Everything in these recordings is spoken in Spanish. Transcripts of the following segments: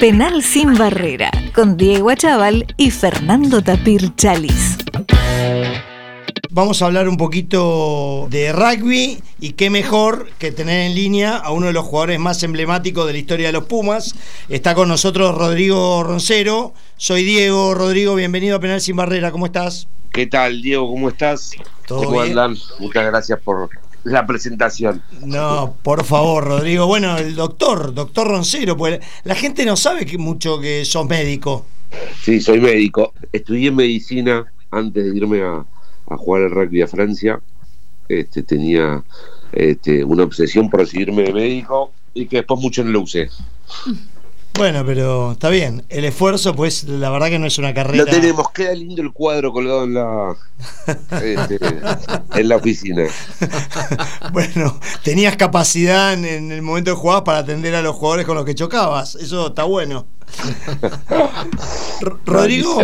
Penal sin barrera, con Diego Achával y Fernando Tapir Chalis. Vamos a hablar un poquito de rugby y qué mejor que tener en línea a uno de los jugadores más emblemáticos de la historia de los Pumas. Está con nosotros Rodrigo Roncero. Soy Diego. Rodrigo, bienvenido a Penal Sin Barrera. ¿Cómo estás? ¿Qué tal, Diego? ¿Cómo estás? ¿Todo ¿Cómo bien? andan? Muchas gracias por la presentación. No, por favor, Rodrigo. Bueno, el doctor, doctor Roncero, pues la gente no sabe que mucho que sos médico. Sí, soy médico. Estudié medicina antes de irme a, a jugar al rugby a Francia. Este, tenía este, una obsesión por recibirme de médico y que después mucho no lo usé. Bueno, pero está bien. El esfuerzo, pues, la verdad que no es una carrera. Lo tenemos, queda lindo el cuadro colgado en la, este, en la oficina. Bueno, tenías capacidad en, en el momento de jugar para atender a los jugadores con los que chocabas. Eso está bueno. Rodrigo,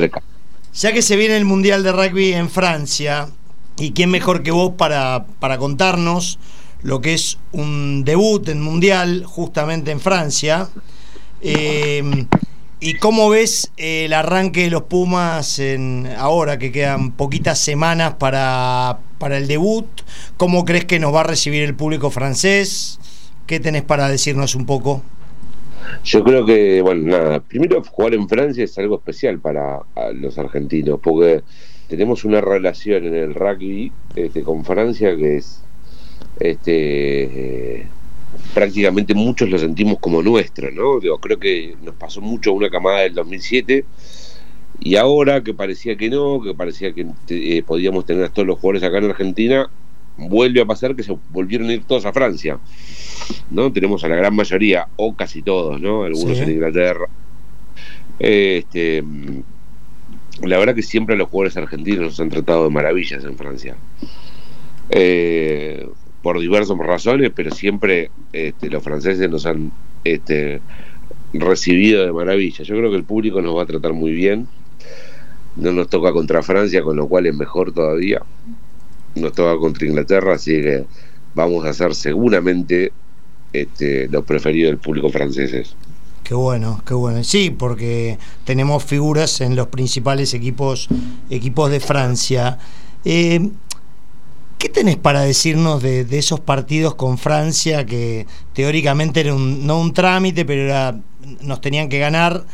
ya que se viene el Mundial de Rugby en Francia, ¿y quién mejor que vos para, para contarnos lo que es un debut en Mundial justamente en Francia? Eh, ¿Y cómo ves eh, el arranque de los Pumas en, ahora que quedan poquitas semanas para, para el debut? ¿Cómo crees que nos va a recibir el público francés? ¿Qué tenés para decirnos un poco? Yo creo que, bueno, nada, primero jugar en Francia es algo especial para los argentinos, porque tenemos una relación en el rugby este, con Francia que es, este, eh, prácticamente muchos lo sentimos como nuestro, ¿no? Digo, creo que nos pasó mucho una camada del 2007 y ahora que parecía que no, que parecía que eh, podíamos tener a todos los jugadores acá en Argentina, vuelve a pasar que se volvieron a ir todos a Francia. ¿no? Tenemos a la gran mayoría, o casi todos, ¿no? Algunos Sí. en Inglaterra. Este, la verdad que siempre a los jugadores argentinos nos han tratado de maravillas en Francia. Eh, por diversas razones, pero siempre este, los franceses nos han este, recibido de maravilla. Yo creo que el público nos va a tratar muy bien. No nos toca contra Francia, con lo cual es mejor todavía. Nos toca contra Inglaterra, así que vamos a ser seguramente este, los preferidos del público franceses. Qué bueno, qué bueno. Sí, porque tenemos figuras en los principales equipos, equipos de Francia. Eh, ¿Qué tenés para decirnos de, esos partidos con Francia que teóricamente era un, no un trámite, pero era, nos tenían que ganar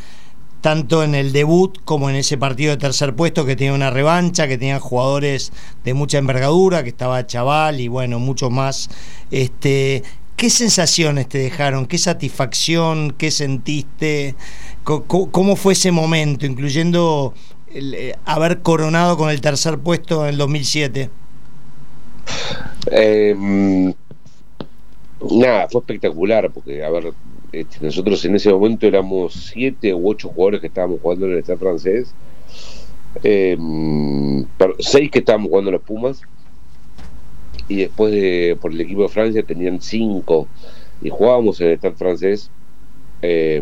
tanto en el debut como en ese partido de tercer puesto que tenía una revancha, que tenían jugadores de mucha envergadura, que estaba Chaval y bueno, muchos más. Este, ¿Qué sensaciones te dejaron? ¿Qué satisfacción? ¿Qué sentiste? ¿Cómo fue ese momento, incluyendo eh, haber coronado con el tercer puesto en el 2007? Eh, nada, fue espectacular, porque, a ver, este, nosotros en ese momento éramos siete u ocho jugadores que estábamos jugando en el Estado francés, eh, seis que estábamos jugando en los Pumas, y después de, por el equipo de Francia tenían cinco, y jugábamos en el Estado francés. eh,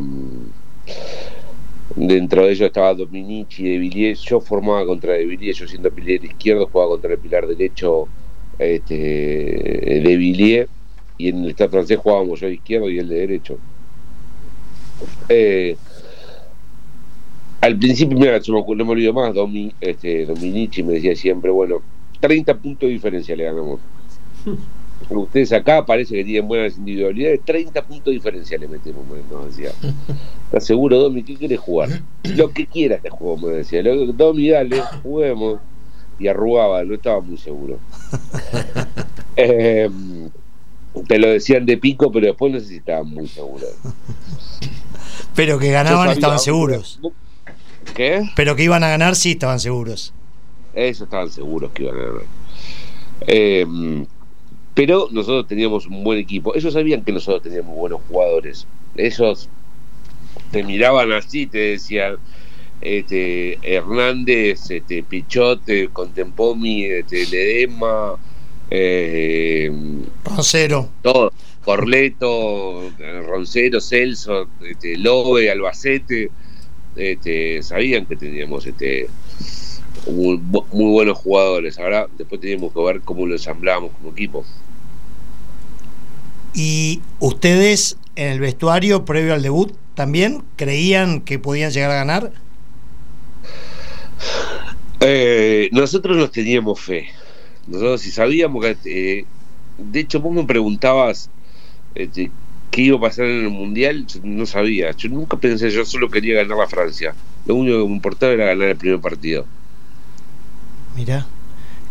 Dentro de ellos estaba Dominici de Villiers. Yo formaba contra de Villiers, yo siendo pilar izquierdo, jugaba contra el pilar derecho este, de Villiers. Y en el Estado francés jugábamos yo de izquierdo y él de derecho. Eh, al principio, mira, no me olvido más, Domi, este, Dominici me decía siempre, bueno, 30 puntos de diferencia le ganamos. Ustedes acá parece que tienen buenas individualidades, 30 puntos de diferencia le metemos, me- nos decía. ¿Estás seguro, Domi? ¿Qué quieres jugar? Lo que quieras te juego, me decía. Domi, dale, juguemos. Y arrugaba, no estaba muy seguro. Eh, te lo decían de pico, pero después no sé si estaban muy seguros. Pero que ganaban sabía- estaban seguros. ¿Qué? Pero que iban a ganar sí estaban seguros. Eso estaban seguros que iban a ganar. Eh, pero nosotros teníamos un buen equipo. Ellos sabían que nosotros teníamos buenos jugadores. Ellos te miraban así, te decían este, Hernández, este, Pichote, Contempomi, este, Ledema, eh, Roncero. todo. Corleto, Roncero, Celso, este, Lobe, Albacete, este, sabían que teníamos este, muy, muy buenos jugadores. Ahora después teníamos que ver cómo lo ensamblábamos como equipo. Y ustedes en el vestuario previo al debut también creían que podían llegar a ganar. Eh, nosotros nos teníamos fe. Nosotros si sabíamos que... Eh, de hecho, vos me preguntabas este, qué iba a pasar en el Mundial, no sabía. Yo nunca pensé, yo solo quería ganar la Francia. Lo único que me importaba era ganar el primer partido. Mira.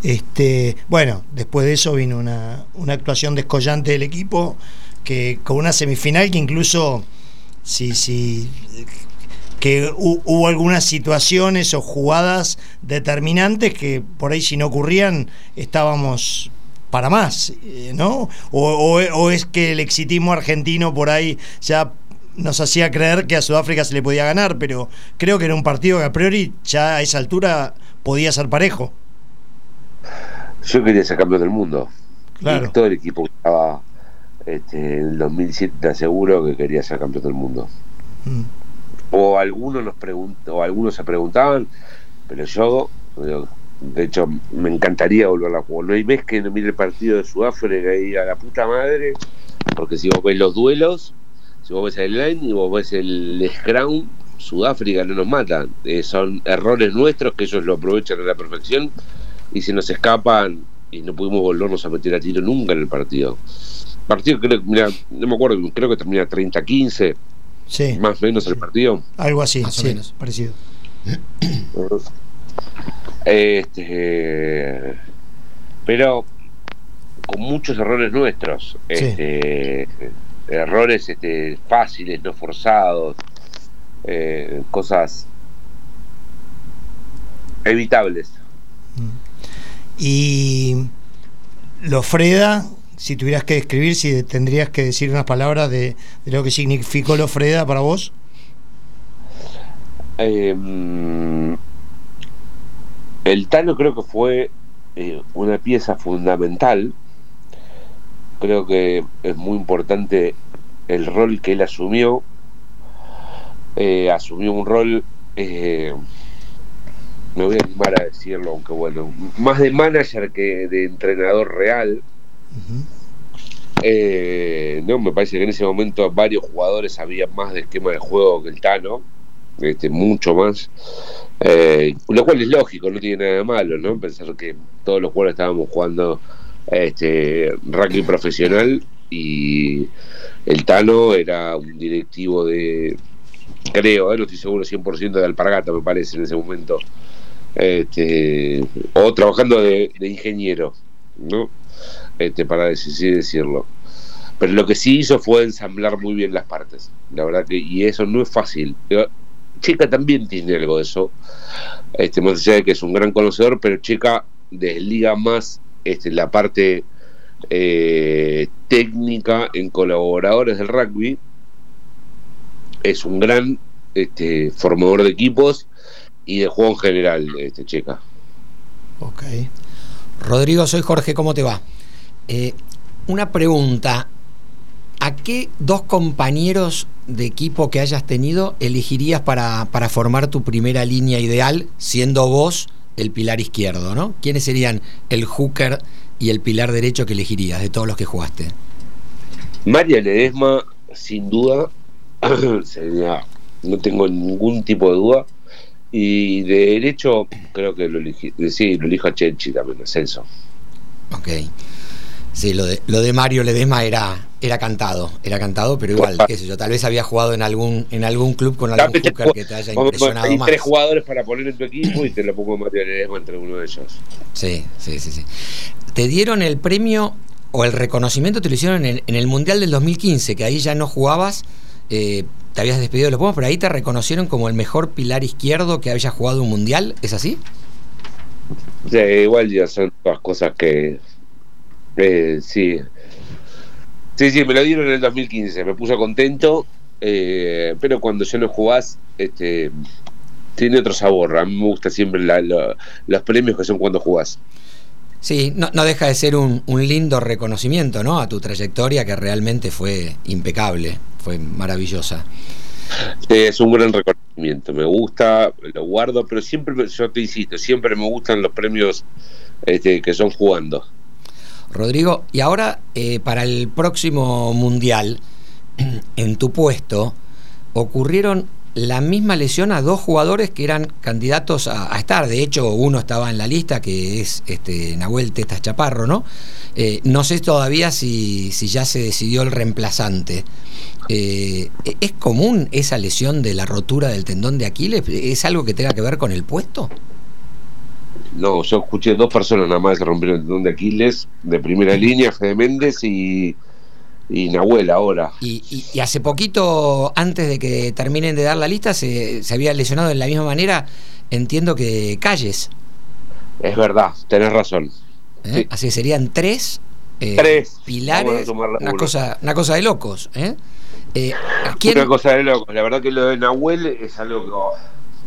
Este, bueno, después de eso vino una, una actuación descollante del equipo, que con una semifinal que incluso sí, sí, que hubo algunas situaciones o jugadas determinantes que por ahí si no ocurrían estábamos para más, eh, ¿no? O, es que el exitismo argentino por ahí ya nos hacía creer que a Sudáfrica se le podía ganar, pero creo que era un partido que a priori ya a esa altura podía ser parejo. Yo quería ser campeón del mundo. Claro. todo el equipo que estaba este, en el 2007 te aseguro que quería ser campeón del mundo. Mm o algunos nos o algunos se preguntaban, pero yo, de hecho, me encantaría volver a jugar. No hay vez que no mire el partido de Sudáfrica y a la puta madre, porque si vos ves los duelos, si vos ves el line y vos ves el scrum, Sudáfrica no nos matan. Eh, son errores nuestros que ellos lo aprovechan a la perfección y se nos escapan y no pudimos volvernos a meter a tiro nunca en el partido. Partido, creo, mira, no me acuerdo, creo que termina 30-15 más o menos el partido. Algo así, sí, parecido. Este, pero con muchos errores nuestros, este, errores este, fáciles, no forzados, eh, cosas evitables. Mm. Y lo Freda si tuvieras que describir, si tendrías que decir unas palabras de, lo que significó Lofreda para vos. Em, el Tano creo que fue eh, una pieza fundamental. Creo que es muy importante el rol que él asumió. Eh, asumió un rol, eh, me voy a animar a decirlo, aunque bueno, más de manager que de entrenador real eh, no, me parece que en ese momento varios jugadores sabían más de esquema de juego que el Tano, este, mucho más, eh, lo cual es lógico, no tiene nada de malo, ¿no? Pensar que todos los jugadores estábamos jugando este rugby profesional y el Tano era un directivo de, creo, eh, no estoy seguro 100% de Alpargata, me parece, en ese momento, este, o trabajando de, de ingeniero, ¿no? Este, para así decirlo. Pero lo que sí hizo fue ensamblar muy bien las partes. La verdad que, y eso no es fácil. Chica también tiene algo de eso. Este, más allá de que es un gran conocedor, pero Chica desliga más este, la parte eh, técnica en colaboradores del rugby. Es un gran este, formador de equipos y de juego en general, este Chica. Ok. Rodrigo, soy Jorge, ¿cómo te va? Eh, una pregunta. ¿A qué dos compañeros de equipo que hayas tenido elegirías para, formar tu primera línea ideal, siendo vos el pilar izquierdo, ¿no? ¿Quiénes serían el hooker y el pilar derecho que elegirías de todos los que jugaste? María Ledesma, sin duda, no tengo ningún tipo de duda. Y de derecho, creo que lo elegí, sí, lo elijo a Chenchi también, Ascenso. Ok. Sí, lo de, lo de Mario Ledesma era, era cantado, era cantado, pero igual, qué sé yo, tal vez había jugado en algún, en algún club con algún hooker que te haya impresionado hay tres jugadores para poner en tu equipo y te lo pongo Mario Ledesma entre uno de ellos. Sí, sí, sí, sí. Te dieron el premio o el reconocimiento, te lo hicieron en el, Mundial del 2015, que ahí ya no jugabas, eh, te habías despedido de los Pumas, pero ahí te reconocieron como el mejor pilar izquierdo que había jugado un Mundial, ¿es así? Sí, igual ya son todas cosas que eh, sí. Sí, sí, me lo dieron en el 2015, me puse contento, eh, pero cuando ya no jugás, este, tiene otro sabor. A mí me gusta siempre los premios que son cuando jugás. Sí, no, deja de ser un, lindo reconocimiento, ¿no? A tu trayectoria que realmente fue impecable, fue maravillosa. es un gran reconocimiento, me gusta, lo guardo, pero siempre, yo te insisto, siempre me gustan los premios este, que son jugando. Rodrigo, y ahora eh, para el próximo mundial, en tu puesto, ocurrieron la misma lesión a dos jugadores que eran candidatos a, estar. De hecho, uno estaba en la lista, que es este, Nahuel Tetas Chaparro, ¿no? Eh, no sé todavía si, si, ya se decidió el reemplazante. Eh, ¿Es común esa lesión de la rotura del tendón de Aquiles? ¿Es algo que tenga que ver con el puesto? No, yo escuché dos personas nada más que rompieron el tendón de Aquiles, de primera línea, Fede Méndez y y Nahuel ahora. Y, y, hace poquito, antes de que terminen de dar la lista, se, se había lesionado de la misma manera, entiendo que Calles. Es verdad, tenés razón. ¿Eh? Así serían tres, eh, tres pilares, una cosa, una cosa de locos. ¿eh? Eh, Una cosa de locos, la verdad que lo de Nahuel es algo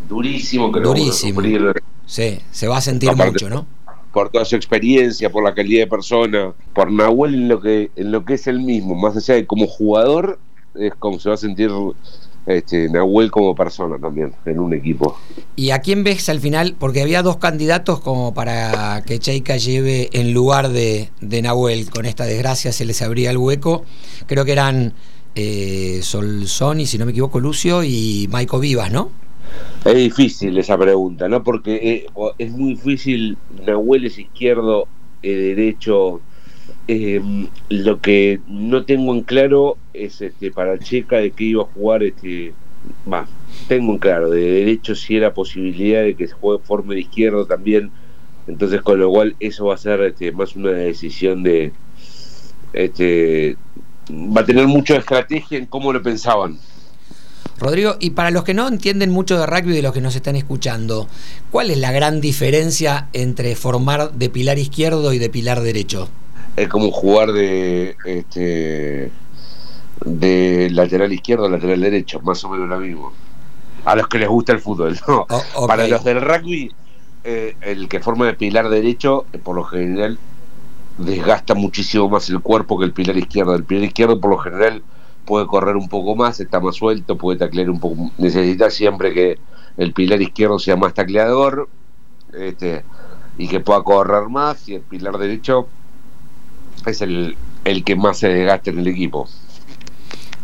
durísimo. Que durísimo. Sí, se va a sentir mucho, ¿no? por toda su experiencia, por la calidad de persona, por Nahuel en lo que, en lo que es el mismo, más allá de como jugador, es como se va a sentir este, Nahuel como persona también en un equipo. ¿Y a quién ves al final? Porque había dos candidatos como para que Cheika lleve en lugar de, de Nahuel. Con esta desgracia se les abría el hueco. Creo que eran eh, Solsoni, si no me equivoco, Lucio y Maico Vivas, ¿no? Es difícil esa pregunta, ¿no? Porque eh, es muy difícil, Nahuel es izquierdo, eh, derecho. Em, lo que no tengo en claro es este para Checa de que iba a jugar este va, tengo en claro, de derecho si era posibilidad de que se juegue forma de izquierdo también. Entonces con lo cual eso va a ser este, más una decisión de este va a tener mucha estrategia en cómo lo pensaban. Rodrigo, y para los que no entienden mucho de rugby de los que nos están escuchando, ¿cuál es la gran diferencia entre formar de pilar izquierdo y de pilar derecho? Es como jugar de este de lateral izquierdo a lateral derecho, más o menos lo mismo. A los que les gusta el fútbol, ¿no? Oh, para los del rugby, eh, el que forma de pilar derecho, eh, por lo general, desgasta muchísimo más el cuerpo que el pilar izquierdo. El pilar izquierdo, por lo general, puede correr un poco más, está más suelto, puede taclear un poco. Necesita siempre que el pilar izquierdo sea más tacleador este, y que pueda correr más, y el pilar derecho es el, el que más se desgaste en el equipo.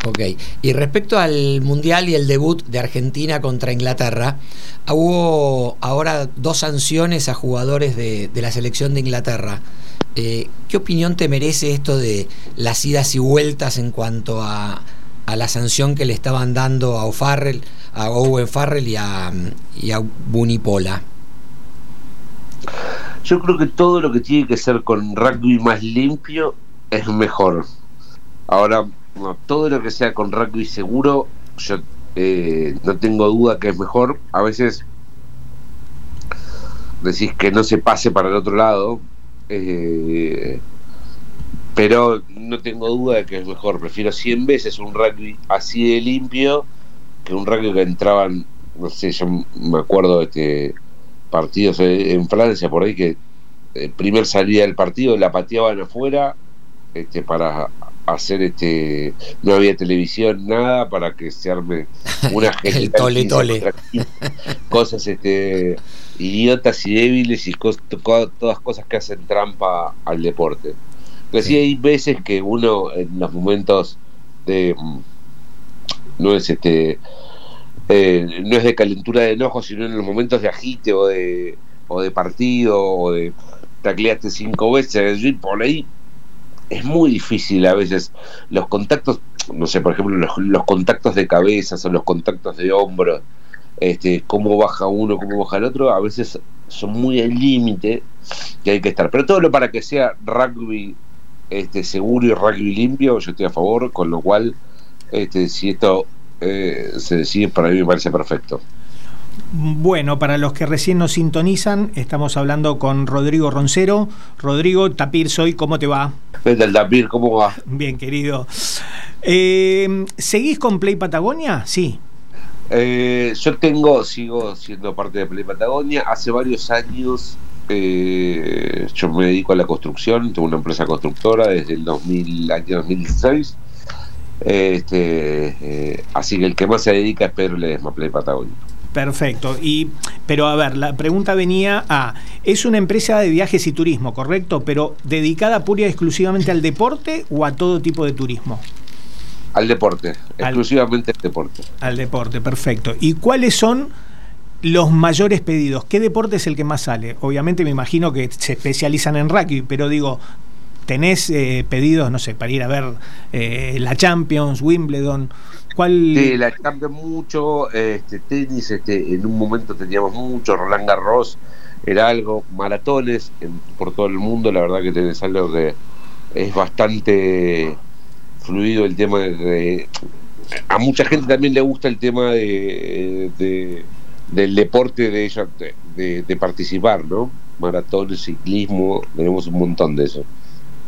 Ok, y respecto al Mundial y el debut de Argentina contra Inglaterra, hubo ahora dos sanciones a jugadores de, de la selección de Inglaterra. Eh, ¿Qué opinión te merece esto de las idas y vueltas en cuanto a, la sanción que le estaban dando a O'Farrell, a Owen Farrell y a, y a Bunipola? Yo creo que todo lo que tiene que ser con rugby más limpio es mejor. Ahora, todo lo que sea con rugby seguro, yo eh, no tengo duda que es mejor. A veces decís que no se pase para el otro lado, eh, pero no tengo duda de que es mejor. Prefiero 100 veces un rugby así de limpio que un rugby que entraban, no sé, yo me acuerdo de este partidos en Francia por ahí que el primer salida del partido la pateaban afuera este para hacer este no había televisión nada para que se arme una el tole tole cosas este idiotas y débiles y todas cosas que hacen trampa al deporte. Pero sí. hay veces que uno en los momentos de mm, no es este eh, no es de calentura de enojo, sino en los momentos de agite o de o de partido o de tacleaste cinco veces, por ahí es muy difícil a veces los contactos, no sé, por ejemplo, los, los contactos de cabezas o los contactos de hombros este, cómo baja uno, cómo baja el otro, a veces son muy al límite que hay que estar. Pero todo lo para que sea rugby este, seguro y rugby limpio, yo estoy a favor, con lo cual, este, si esto eh, se decide, para mí me parece perfecto. Bueno, para los que recién nos sintonizan, estamos hablando con Rodrigo Roncero. Rodrigo, Tapir soy, ¿cómo te va? ¿Qué tal, Tapir? ¿Cómo va? Bien, querido. Eh, ¿Seguís con Play Patagonia? Sí. Eh, yo tengo, sigo siendo parte de Play Patagonia. Hace varios años eh, yo me dedico a la construcción, tengo una empresa constructora desde el 2000, año 2016. Este, así que el que más se dedica es Pedro Ledesma, Play Patagonia. Perfecto. Y, pero a ver, la pregunta venía a, es una empresa de viajes y turismo, ¿correcto? Pero dedicada pura y exclusivamente al deporte o a todo tipo de turismo. Al deporte, exclusivamente al deporte. Al deporte, perfecto. ¿Y cuáles son los mayores pedidos? ¿Qué deporte es el que más sale? Obviamente me imagino que se especializan en rugby, pero digo, ¿tenés eh, pedidos, no sé, para ir a ver eh, la Champions, Wimbledon? Sí, la Champions mucho, este, tenis, este, en un momento teníamos mucho, Roland Garros era algo, maratones por todo el mundo, la verdad que tenés algo que es bastante fluido el tema de, a mucha gente también le gusta el tema de, del deporte de ella de, participar no maratones ciclismo tenemos un montón de eso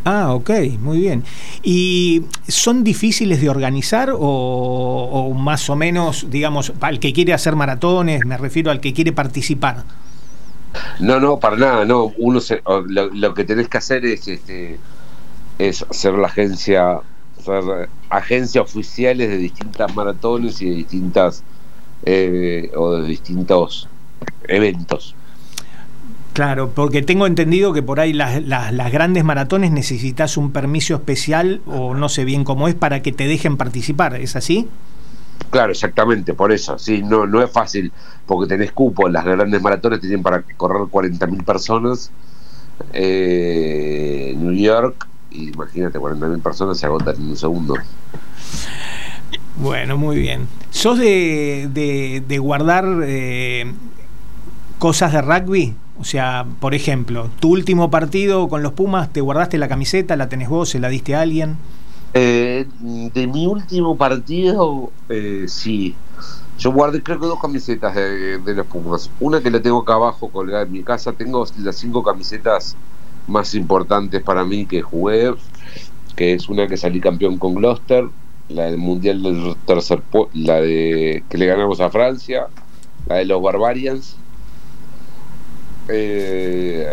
Ah, ok, muy bien. ¿Y son difíciles de organizar o, más o menos, digamos, al que quiere hacer maratones, me refiero al que quiere participar? No, no, para nada, no. Uno lo, que tenés que hacer es este es hacer la agencia, hacer agencias oficiales de distintas maratones y de distintas eh, o de distintos eventos. Claro, porque tengo entendido que por ahí las, las, grandes maratones necesitas un permiso especial o no sé bien cómo es para que te dejen participar, ¿es así? Claro, exactamente, por eso, sí, no, no es fácil, porque tenés cupo, las grandes maratones tienen para correr 40.000 personas, eh, New York, imagínate, 40.000 personas se agotan en un segundo. Bueno, muy bien. ¿Sos de, de, guardar eh, cosas de rugby? O sea, por ejemplo, tu último partido con los Pumas, ¿te guardaste la camiseta? ¿La tenés vos? ¿Se la diste a alguien? Eh, de mi último partido, eh, sí. Yo guardé creo que dos camisetas de, los Pumas. Una que la tengo acá abajo colgada en mi casa. Tengo las cinco camisetas más importantes para mí que jugué. Que es una que salí campeón con Gloucester. La del Mundial del tercer la de que le ganamos a Francia. La de los Barbarians. Eh,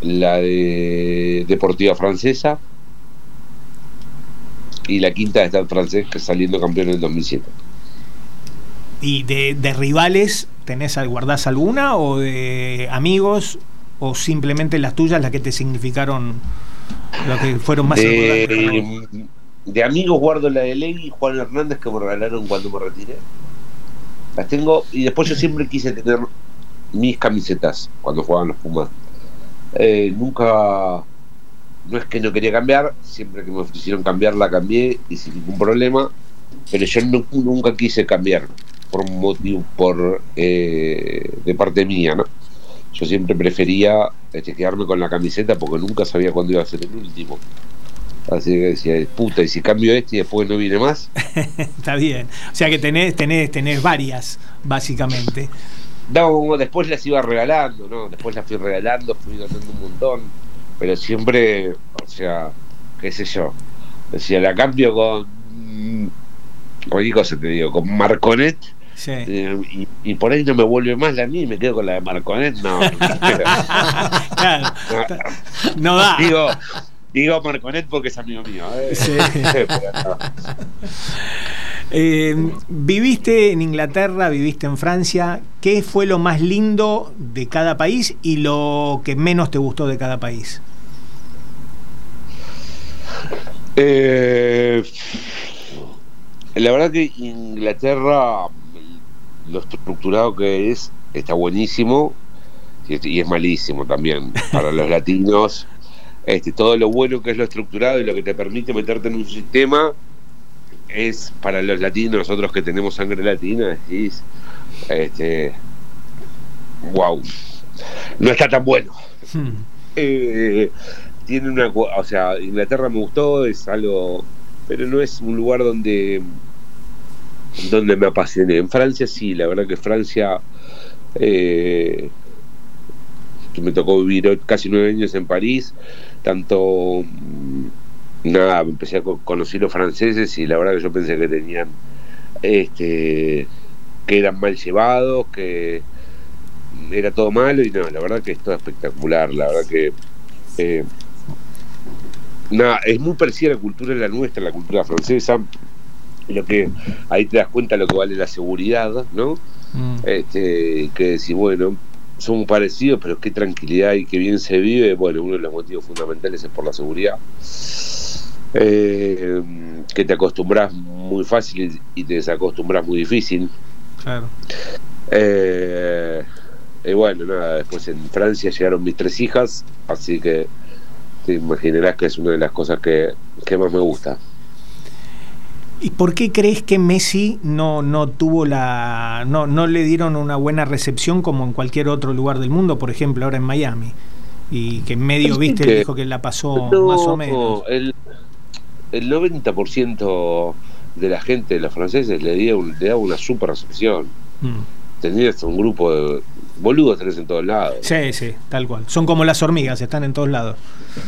la de Deportiva Francesa y la quinta de estar francés saliendo campeón en el 2007. ¿Y de, rivales tenés, guardás alguna o de amigos o simplemente las tuyas las que te significaron, lo que fueron más de? De amigos guardo la de Ley y Juan Hernández que me regalaron cuando me retiré. Las tengo y después yo siempre quise tener mis camisetas cuando jugaban los Pumas. Eh, nunca no es que no quería cambiar, siempre que me ofrecieron cambiar la cambié y sin ningún problema, pero yo nunca quise cambiar por motivo, por eh, de parte mía, ¿no? Yo siempre prefería este, quedarme con la camiseta porque nunca sabía cuándo iba a ser el último. Así que decía, puta, y si cambio este y después no viene más. Está bien. O sea que tenés, tenés, tenés varias, básicamente. No, después las iba regalando, ¿no? Después las fui regalando, fui ganando un montón pero siempre, o sea, qué sé yo, decía, la cambio con, oye cosa te digo, con Marconet. Eh, y, por ahí no me vuelve más la mía y me quedo con la de Marconet, no. no, da. Digo, digo Marconet porque es amigo mío. ¿eh? Sí. Eh, viviste en Inglaterra, viviste en Francia. ¿Qué fue lo más lindo de cada país y lo que menos te gustó de cada país? Eh, la verdad que Inglaterra, lo estructurado que es, está buenísimo y es malísimo también para los latinos. Este, todo lo bueno que es lo estructurado y lo que te permite meterte en un sistema es para los latinos, nosotros que tenemos sangre latina, decís, este, wow, no está tan bueno. Hmm. Eh, tiene una, o sea, Inglaterra me gustó, es algo, pero no es un lugar donde, donde me apasioné. En Francia sí, la verdad que Francia, eh, me tocó vivir casi nueve años en París, tanto nada, empecé a conocer los franceses y la verdad que yo pensé que tenían este que eran mal llevados, que era todo malo y no, la verdad que es todo espectacular, la verdad que eh, nada, es muy parecida la cultura de la nuestra, la cultura francesa, lo que ahí te das cuenta lo que vale la seguridad, ¿no? Mm. Este, que si bueno, son parecidos, pero qué tranquilidad y qué bien se vive, bueno, uno de los motivos fundamentales es por la seguridad. Eh, que te acostumbras muy fácil y te desacostumbras muy difícil. Claro. Eh, y bueno, nada, después en Francia llegaron mis tres hijas, así que te imaginarás que es una de las cosas que, que más me gusta. ¿Y por qué crees que Messi no, no tuvo la. No, no le dieron una buena recepción como en cualquier otro lugar del mundo, por ejemplo, ahora en Miami? Y que en medio, viste, que- dijo que la pasó No, más o menos. El, el 90% de la gente, de los franceses, le dio, le daba una super recepción. Mm. Tenías un grupo de boludos tenés en todos lados. Sí, sí, tal cual. Son como las hormigas, están en todos lados.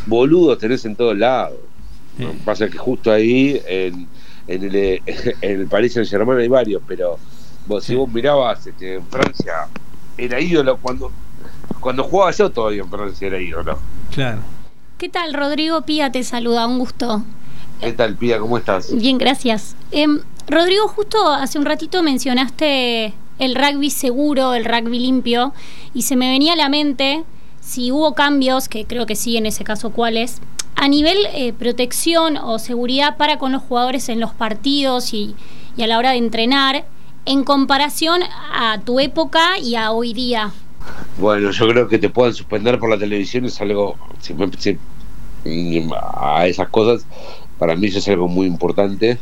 Boludos tenés en todos lados. ¿no? Sí. Pasa que justo ahí, en, en, el, en el Paris Saint Germain hay varios, pero vos, Sí. si vos mirabas este, en Francia, era ídolo cuando cuando jugaba yo todavía en Francia era ídolo. Claro. ¿Qué tal? Rodrigo Pía te saluda, un gusto. ¿Qué tal, Pía? ¿Cómo estás? Bien, gracias. Em, Rodrigo, justo hace un ratito mencionaste el rugby seguro, el rugby limpio, y se me venía a la mente si hubo cambios, que creo que sí, en ese caso cuáles, a nivel eh, protección o seguridad para con los jugadores en los partidos y, y a la hora de entrenar, en comparación a tu época y a hoy día. Bueno, yo creo que te puedan suspender por la televisión es algo, si me- si- a esas cosas, para mí eso es algo muy importante,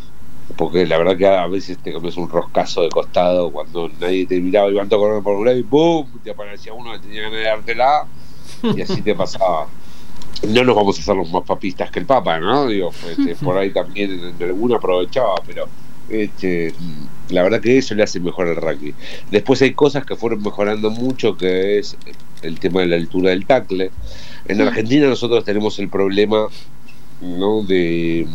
porque la verdad que a veces te comes un roscazo de costado cuando nadie te miraba y a correr por un lado y ¡boom! te aparecía uno que tenía ganas de dártela y así te pasaba. No nos vamos a hacer los más papistas que el Papa, ¿no? Digo, este, por ahí también en alguno aprovechaba, pero este, la verdad que eso le hace mejor al rugby. Después hay cosas que fueron mejorando mucho, que es el tema de la altura del tackle. En Argentina nosotros tenemos el problema, ¿no? De,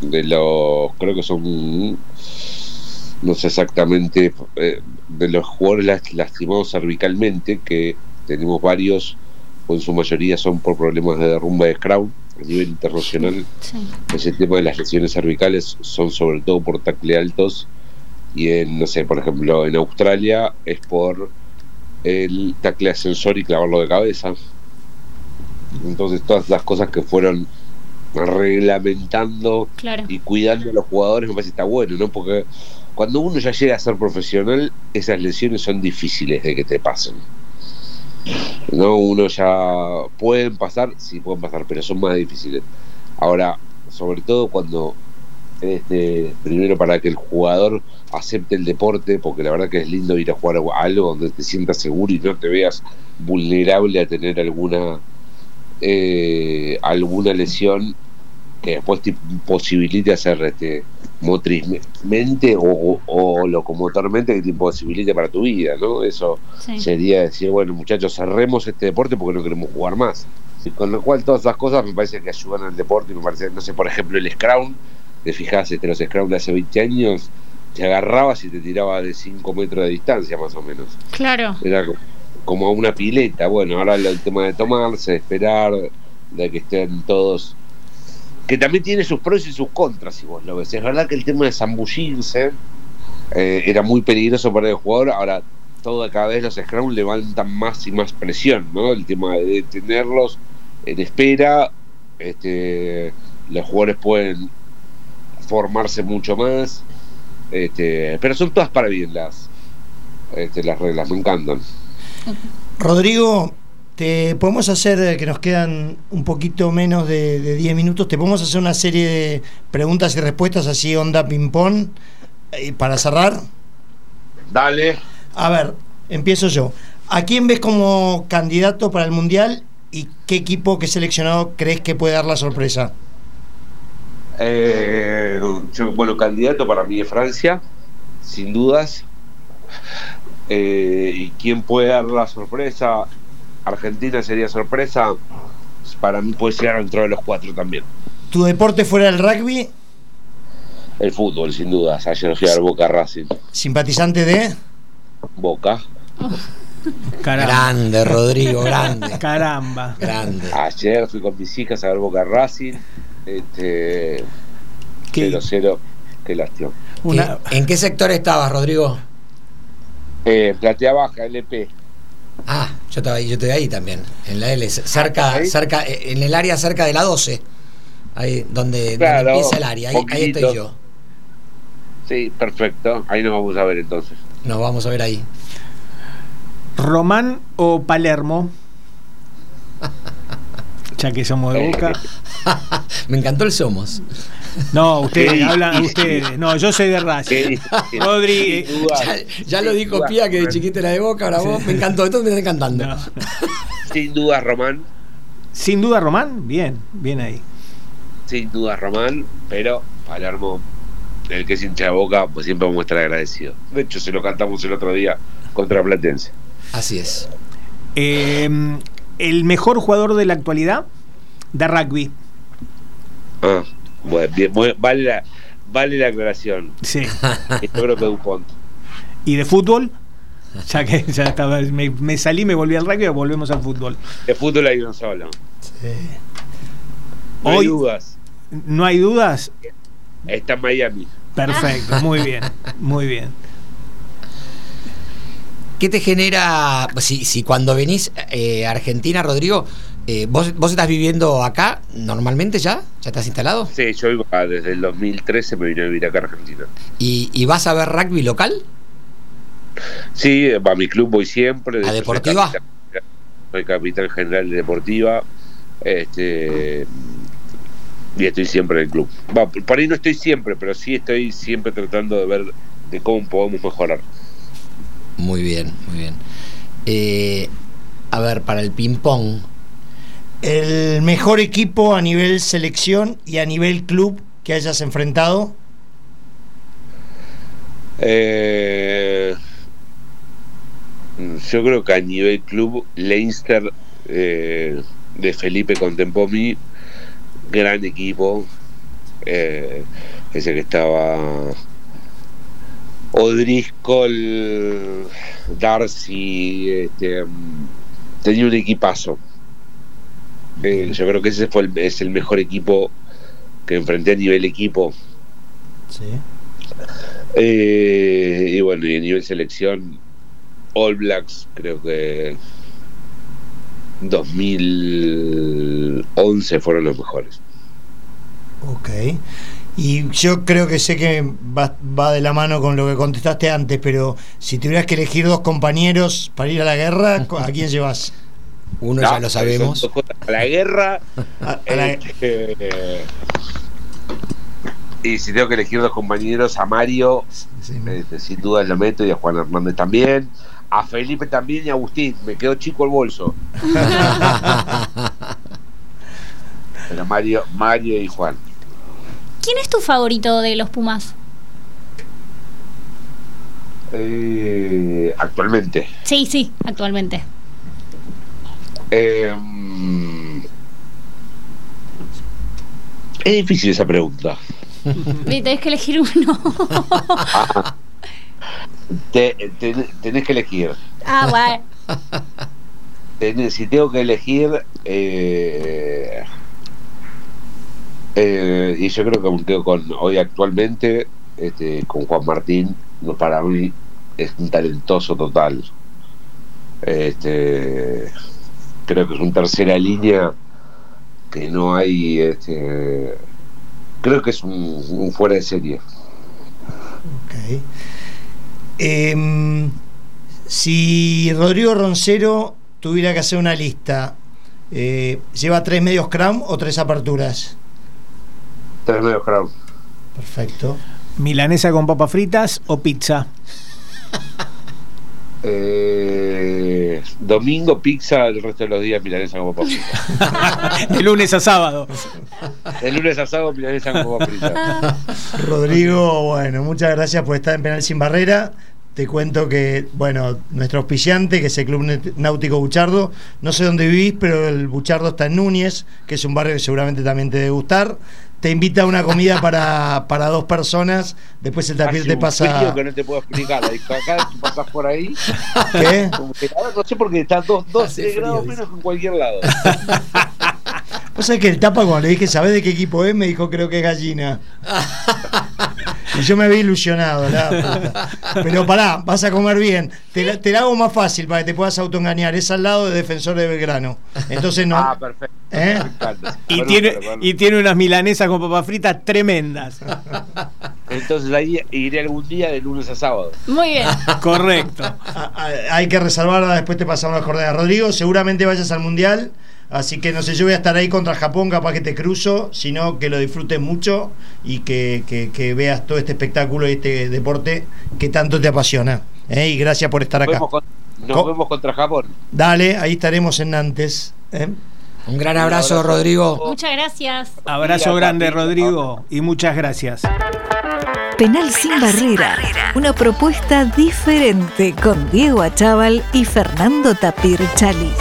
de los, creo que son, no sé exactamente, eh, de los jugadores las- lastimados cervicalmente, que tenemos varios, o en su mayoría son por problemas de derrumbe de Crown a nivel internacional Sí. ese tema de las lesiones cervicales son sobre todo por tacle altos y en, no sé, por ejemplo, en Australia es por el tacle ascensor y clavarlo de cabeza. Entonces todas las cosas que fueron reglamentando Claro. y cuidando a los jugadores me parece que está bueno, ¿no? Porque cuando uno ya llega a ser profesional, esas lesiones son difíciles de que te pasen. No, uno ya pueden pasar, sí pueden pasar, pero son más difíciles. Ahora, sobre todo cuando este, primero para que el jugador acepte el deporte, porque la verdad que es lindo ir a jugar a algo donde te sientas seguro y no te veas vulnerable a tener alguna eh, alguna lesión que después te imposibilite hacer este motrizmente o, o, o locomotormente que te imposibilite para tu vida, ¿no? Eso Sí. sería decir, bueno, muchachos, cerremos este deporte porque no queremos jugar más. Y con lo cual todas esas cosas me parece que ayudan al deporte y me parece, no sé, por ejemplo, el Scrum, te fijas, este, los Scrum de hace 20 años, te agarrabas y te tiraba de 5 metros de distancia más o menos. Claro. Era co- como una pileta. Bueno, ahora el tema de tomarse, de esperar, de que estén todos. Que también tiene sus pros y sus contras, si vos lo ves. Es verdad que el tema de zambullirse eh, era muy peligroso para el jugador. Ahora, todo cada vez los Scrum levantan más y más presión, ¿no? El tema de detenerlos en espera. Este, los jugadores pueden formarse mucho más. Este, pero son todas para bien las, este, las reglas, me encantan. Rodrigo, te podemos hacer, eh, que nos quedan un poquito menos de, de 10 minutos, te podemos hacer una serie de preguntas y respuestas así onda ping-pong eh, para cerrar. Dale. A ver, empiezo yo. ¿A quién ves como candidato para el Mundial y qué equipo, qué seleccionado crees que puede dar la sorpresa? Eh, yo, bueno, candidato para mí es Francia, sin dudas. Eh, ¿Y quién puede dar la sorpresa? Argentina sería sorpresa. Para mí puede ser dentro de los cuatro también. ¿Tu deporte fuera del rugby? El fútbol, sin dudas. Ayer fui al Boca Racing. ¿Simpatizante de? Boca. Caramba. Grande, Rodrigo, grande. Caramba. Grande. Ayer fui con mis hijas a ver Boca Racing. Este, ¿Qué? 0-0. Qué lástima. Una- ¿En- ¿En qué sector estabas, Rodrigo? Eh, platea baja, LP. Ah, yo estaba ahí, yo estoy ahí también, en la L, cerca, ¿ahí? cerca, eh, en el área cerca de la 12. Ahí donde, Claro, donde empieza el área, ahí, ahí estoy yo. Sí, perfecto. Ahí nos vamos a ver entonces. Nos vamos a ver ahí. ¿Román o Palermo? Ya que somos de Boca. Me encantó el Somos. No, ustedes hablan, ustedes. No, yo soy de Racing. Sí, Rodri, duda, Ya, ya lo dijo Pía que de chiquita era de Boca, ahora vos. Me encantó, entonces me está encantando. no. sin duda Román, Sin duda, Román, bien, bien ahí. sin duda Román, pero Palermo, el que es hincha de boca, pues siempre vamos a estar agradecidos. De hecho, se lo cantamos el otro día contra Platense. Así es. Eh, el mejor jugador de la actualidad de rugby. Ah, bueno, bien, muy- vale, la, vale la aclaración. Sí. Yo creo que Dupont. ¿Y de fútbol? Ya que ya estaba, me, me salí, me volví al rugby, volvemos al fútbol. De fútbol hay uno solo. Sí. No hay Hoy- dudas. ¿No hay dudas? Está en Miami. Perfecto, muy bien, muy bien. ¿Qué te genera, si, si cuando venís eh, a Argentina, Rodrigo, eh, ¿vos, ¿vos estás viviendo acá normalmente ya? ¿Ya estás instalado? Sí, yo iba desde el 2013 me vine a vivir acá a Argentina. ¿Y, y vas a ver rugby local? Sí, a mi club voy siempre. ¿A soy Deportiva? capitán- Soy capitán general de Deportiva. Este, y estoy siempre en el club. Va, por ahí no estoy siempre, pero sí estoy siempre tratando de ver de cómo podemos mejorar. Muy bien, muy bien. Eh, a ver, para el ping-pong, El mejor equipo a nivel selección y a nivel club que hayas enfrentado. Eh, yo creo que a nivel club, Leinster eh, de Felipe Contempomi, gran equipo. Eh, ese que estaba O'Driscoll, Darcy, este, mm, tenía un equipazo. Eh, yo creo que ese fue el- es el mejor equipo que enfrenté a nivel equipo. Sí. Eh, y bueno, y a nivel selección, All Blacks, creo que 2011 fueron los mejores. Ok. Y yo creo que sé que va, va de la mano con lo que contestaste antes, pero si tuvieras que elegir dos compañeros para ir a la guerra, ¿a quién llevas? uno No, ya lo son sabemos. dos cosas. A la guerra. A- a la- eh, y si tengo que elegir dos compañeros, a Mario, sí, este, sin duda lo meto, y a Juan Hernández también. A Felipe también y a Agustín. Me quedó chico el bolso. Pero Mario, Mario y Juan. ¿Quién es tu favorito de los Pumas? Eh, actualmente. Sí, sí, actualmente. Eh, mm, es difícil esa pregunta. Tenés que elegir uno. Ah. Te- te- tenés que elegir. ah, bueno. Tenés- si tengo que elegir, eh, eh, y yo creo que quedo con hoy actualmente, este, con Juan Martín, no, para mí es un talentoso total. Este, creo que es un tercera línea que no hay, este, creo que es un, un fuera de serie. Ok. Em, si Rodrigo Roncero tuviera que hacer una lista, eh, ¿lleva tres medios cram o tres aperturas? Tres medios crown. Perfecto. ¿Milanesa con papas fritas o pizza? Eh, domingo pizza, el resto de los días milanesa como papa frita. De lunes a sábado. El lunes asado milanesa como papa frita. Rodrigo, bueno, muchas gracias por estar en Penal Sin Barrera. Te cuento que, bueno, nuestro auspiciante, que es el Club Náutico Buchardo, no sé dónde vivís, pero el Buchardo está en Núñez, que es un barrio que seguramente también te debe gustar. Te invita a una comida para, para dos personas, después el tapir te un pasa... frío que no te puedo explicar. Acá tú pasás por ahí. ¿Qué? como que, ahora no sé por qué está dos, dos Hace tres frío, grados dice. menos que en cualquier lado. Vos sabés que el tapa cuando le dije, ¿sabés de qué equipo es? Me dijo, creo que es gallina. y yo me había ilusionado, la puta. Pero pará, vas a comer bien. Te la, te la hago más fácil para que te puedas autoengañar. Es al lado de Defensor de Belgrano. Entonces no. Ah, perfecto. ¿Eh? Y tiene, y tiene unas milanesas con papas fritas tremendas. Entonces ahí iré algún día de lunes a sábado. Muy bien. Correcto. Hay que reservarla, después te pasamos las coordenadas. Rodrigo, seguramente vayas al Mundial. Así que no sé, yo voy a estar ahí contra Japón, capaz que te cruzo, sino que lo disfrutes mucho y que, que- que veas todo este espectáculo y este deporte que tanto te apasiona. ¿eh? Y gracias por estar Nos, acá. vemos, con- nos Co- vemos contra Japón. Dale, ahí estaremos en Nantes. ¿eh? Un gran abrazo, abrazo. Rodrigo. Muchas gracias. Abrazo Mira, grande, Rodrigo, y muchas gracias. Penal sin barrera. Una propuesta diferente con Diego Achával y Fernando Tapir Chalis.